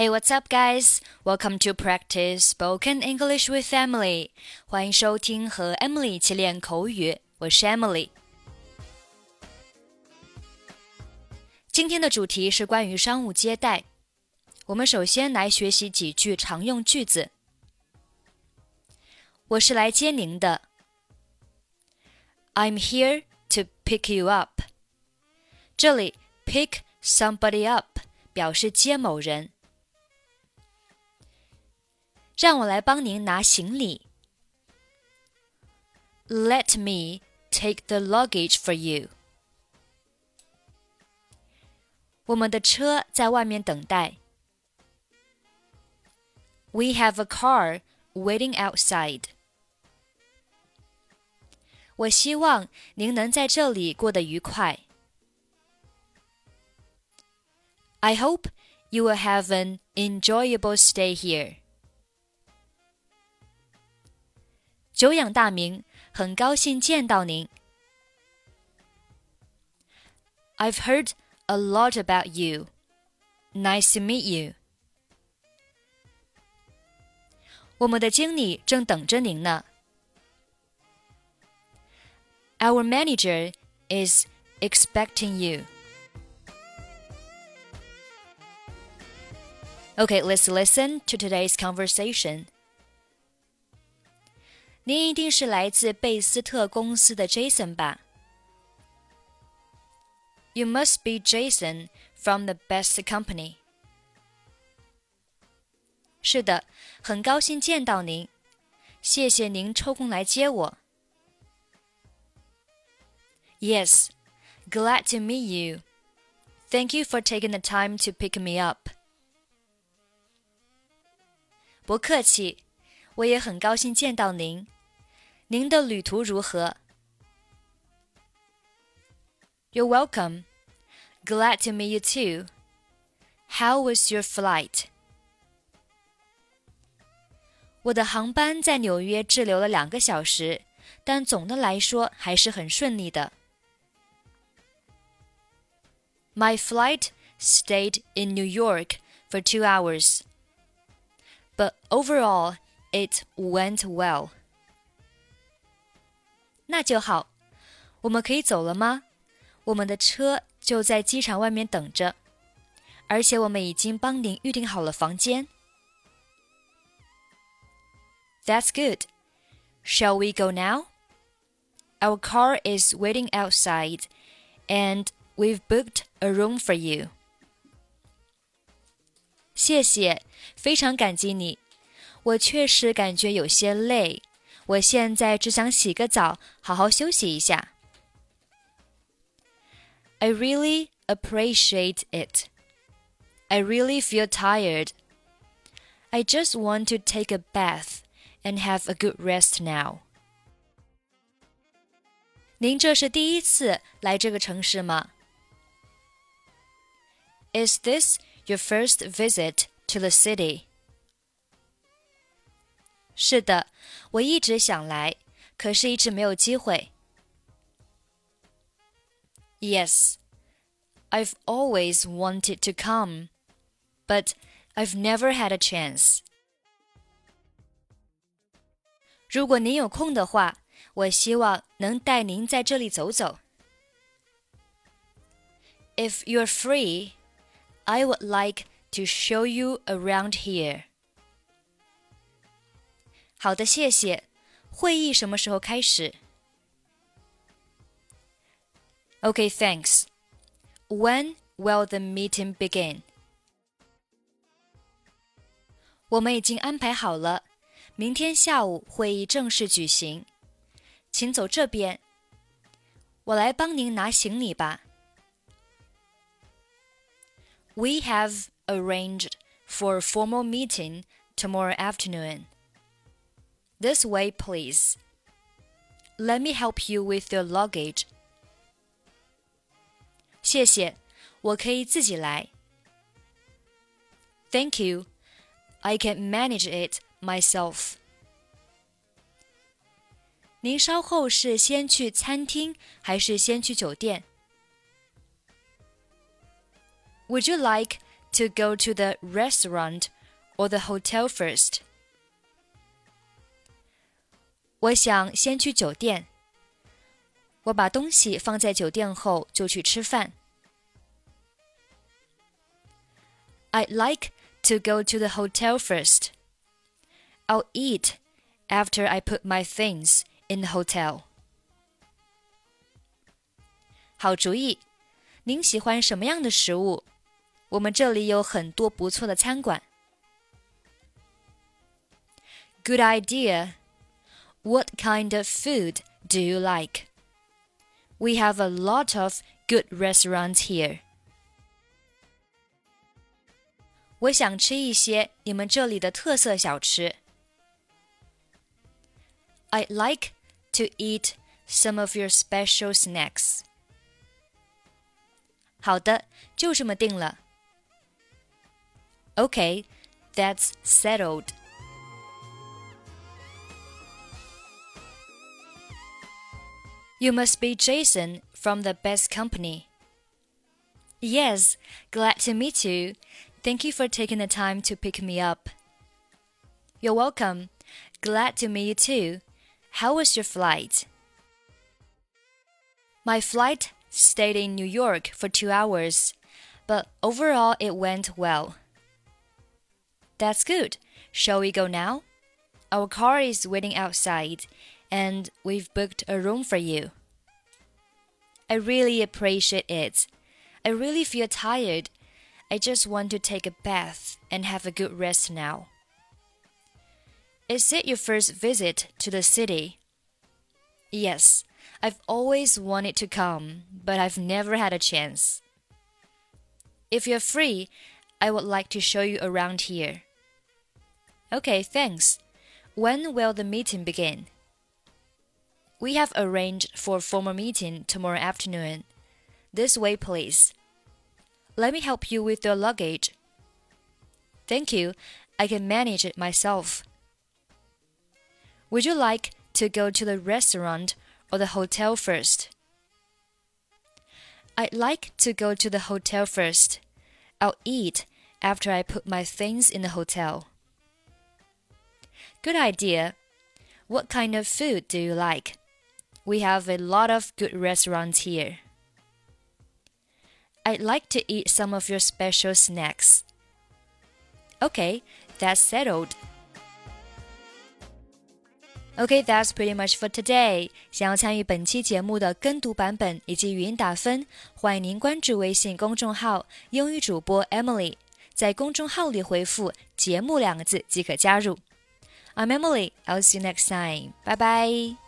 Hey, what's up, guys? Welcome to practice spoken English with Emily. 欢迎收听和 Emily 一起练口语。我是 Emily。今天的主题是关于商务接待。我们首先来学习几句常用句子。我是来接您的。I'm here to pick you up。这里 pick somebody up 表示接某人。 让我来帮您拿行李。Let me take the luggage for you。我们的车在外面等待。We have a car waiting outside。我希望您能在这里过得愉快。I hope you will have an enjoyable stay here. 久仰大名，很高兴见到您。I've heard a lot about you. Nice to meet you. 我们的经理正等着您呢。Our manager is expecting you. Okay, let's listen to today's conversation. 您一定是来自贝斯特公司的 Jason 吧？You must be Jason from the Best Company。是的，很高兴见到您，谢谢您抽空来接我。Yes, glad to meet you. Thank you for taking the time to pick me up. 不客气，我也很高兴见到您。 您的旅途如何？You're welcome. Glad to meet you too. How was your flight? 我的航班在纽约滞留了两个小时，但总的来说还是很顺利的。My flight stayed in New York for two hours, but overall it went well. 那就好，我们可以走了吗？我们的车就在机场外面等着，而且我们已经帮您预订好了房间。That's good. Shall we go now? Our car is waiting outside, and we've booked a room for you. 谢谢，非常感激你。我确实感觉有些累。 我现在只想洗个澡，好好休息一下。I really appreciate it. I really feel tired. I just want to take a bath and have a good rest now. 您这是第一次来这个城市吗？Is this your first visit to the city? 是的，我一直想来，可是一直没有机会。Yes, I've always wanted to come, but I've never had a chance. 如果您有空的话，我希望能带您在这里走走。If you're free, I would like to show you around here. 好的，谢谢。会议什么时候开始？Okay, thanks. When will the meeting begin? 我们已经安排好了，明天下午会议正式举行，请走这边。我来帮您拿行李吧。We have arranged for a formal meeting tomorrow afternoon. This way, please. Let me help you with your luggage. 谢谢，我可以自己来。Thank you. I can manage it myself. 您稍后是先去餐厅还是先去酒店？Would you like to go to the restaurant or the hotel first? 我想先去酒店。我把东西放在酒店后就去吃饭。I'd like to go to the hotel first. I'll eat after I put my things in the hotel. 好主意，您喜欢什么样的食物？我们这里有很多不错的餐馆。Good idea. What kind of food do you like? We have a lot of good restaurants here. 我想吃一些你们这里的特色小吃。I'd like to eat some of your special snacks. 好的，就这么定了。Okay, that's settled. You must be Jason from the best company. Yes, glad to meet you. Thank you for taking the time to pick me up. You're welcome. Glad to meet you too. How was your flight? My flight stayed in New York for two hours, but overall it went well. That's good. Shall we go now? Our car is waiting outside, and we've booked a room for you. I really appreciate it. I really feel tired. I just want to take a bath and have a good rest now. Is it your first visit to the city? Yes, I've always wanted to come, but I've never had a chance. If you're free, I would like to show you around here. Okay, thanks. When will the meeting begin? We have arranged for a formal meeting tomorrow afternoon. This way, please. Let me help you with your luggage. Thank you. I can manage it myself. Would you like to go to the restaurant or the hotel first? I'd like to go to the hotel first. I'll eat after I put my things in the hotel. Good idea. What kind of food do you like? We have a lot of good restaurants here. I'd like to eat some of your special snacks. Okay, that's settled. Okay, that's pretty much for today. 想要参与本期节目的跟读版本以及语音打分，欢迎您关注微信公众号“英语主播 Emily”，在公众号里回复“节目”两个字即可加入。I'm Emily. I'll see you next time. Bye bye.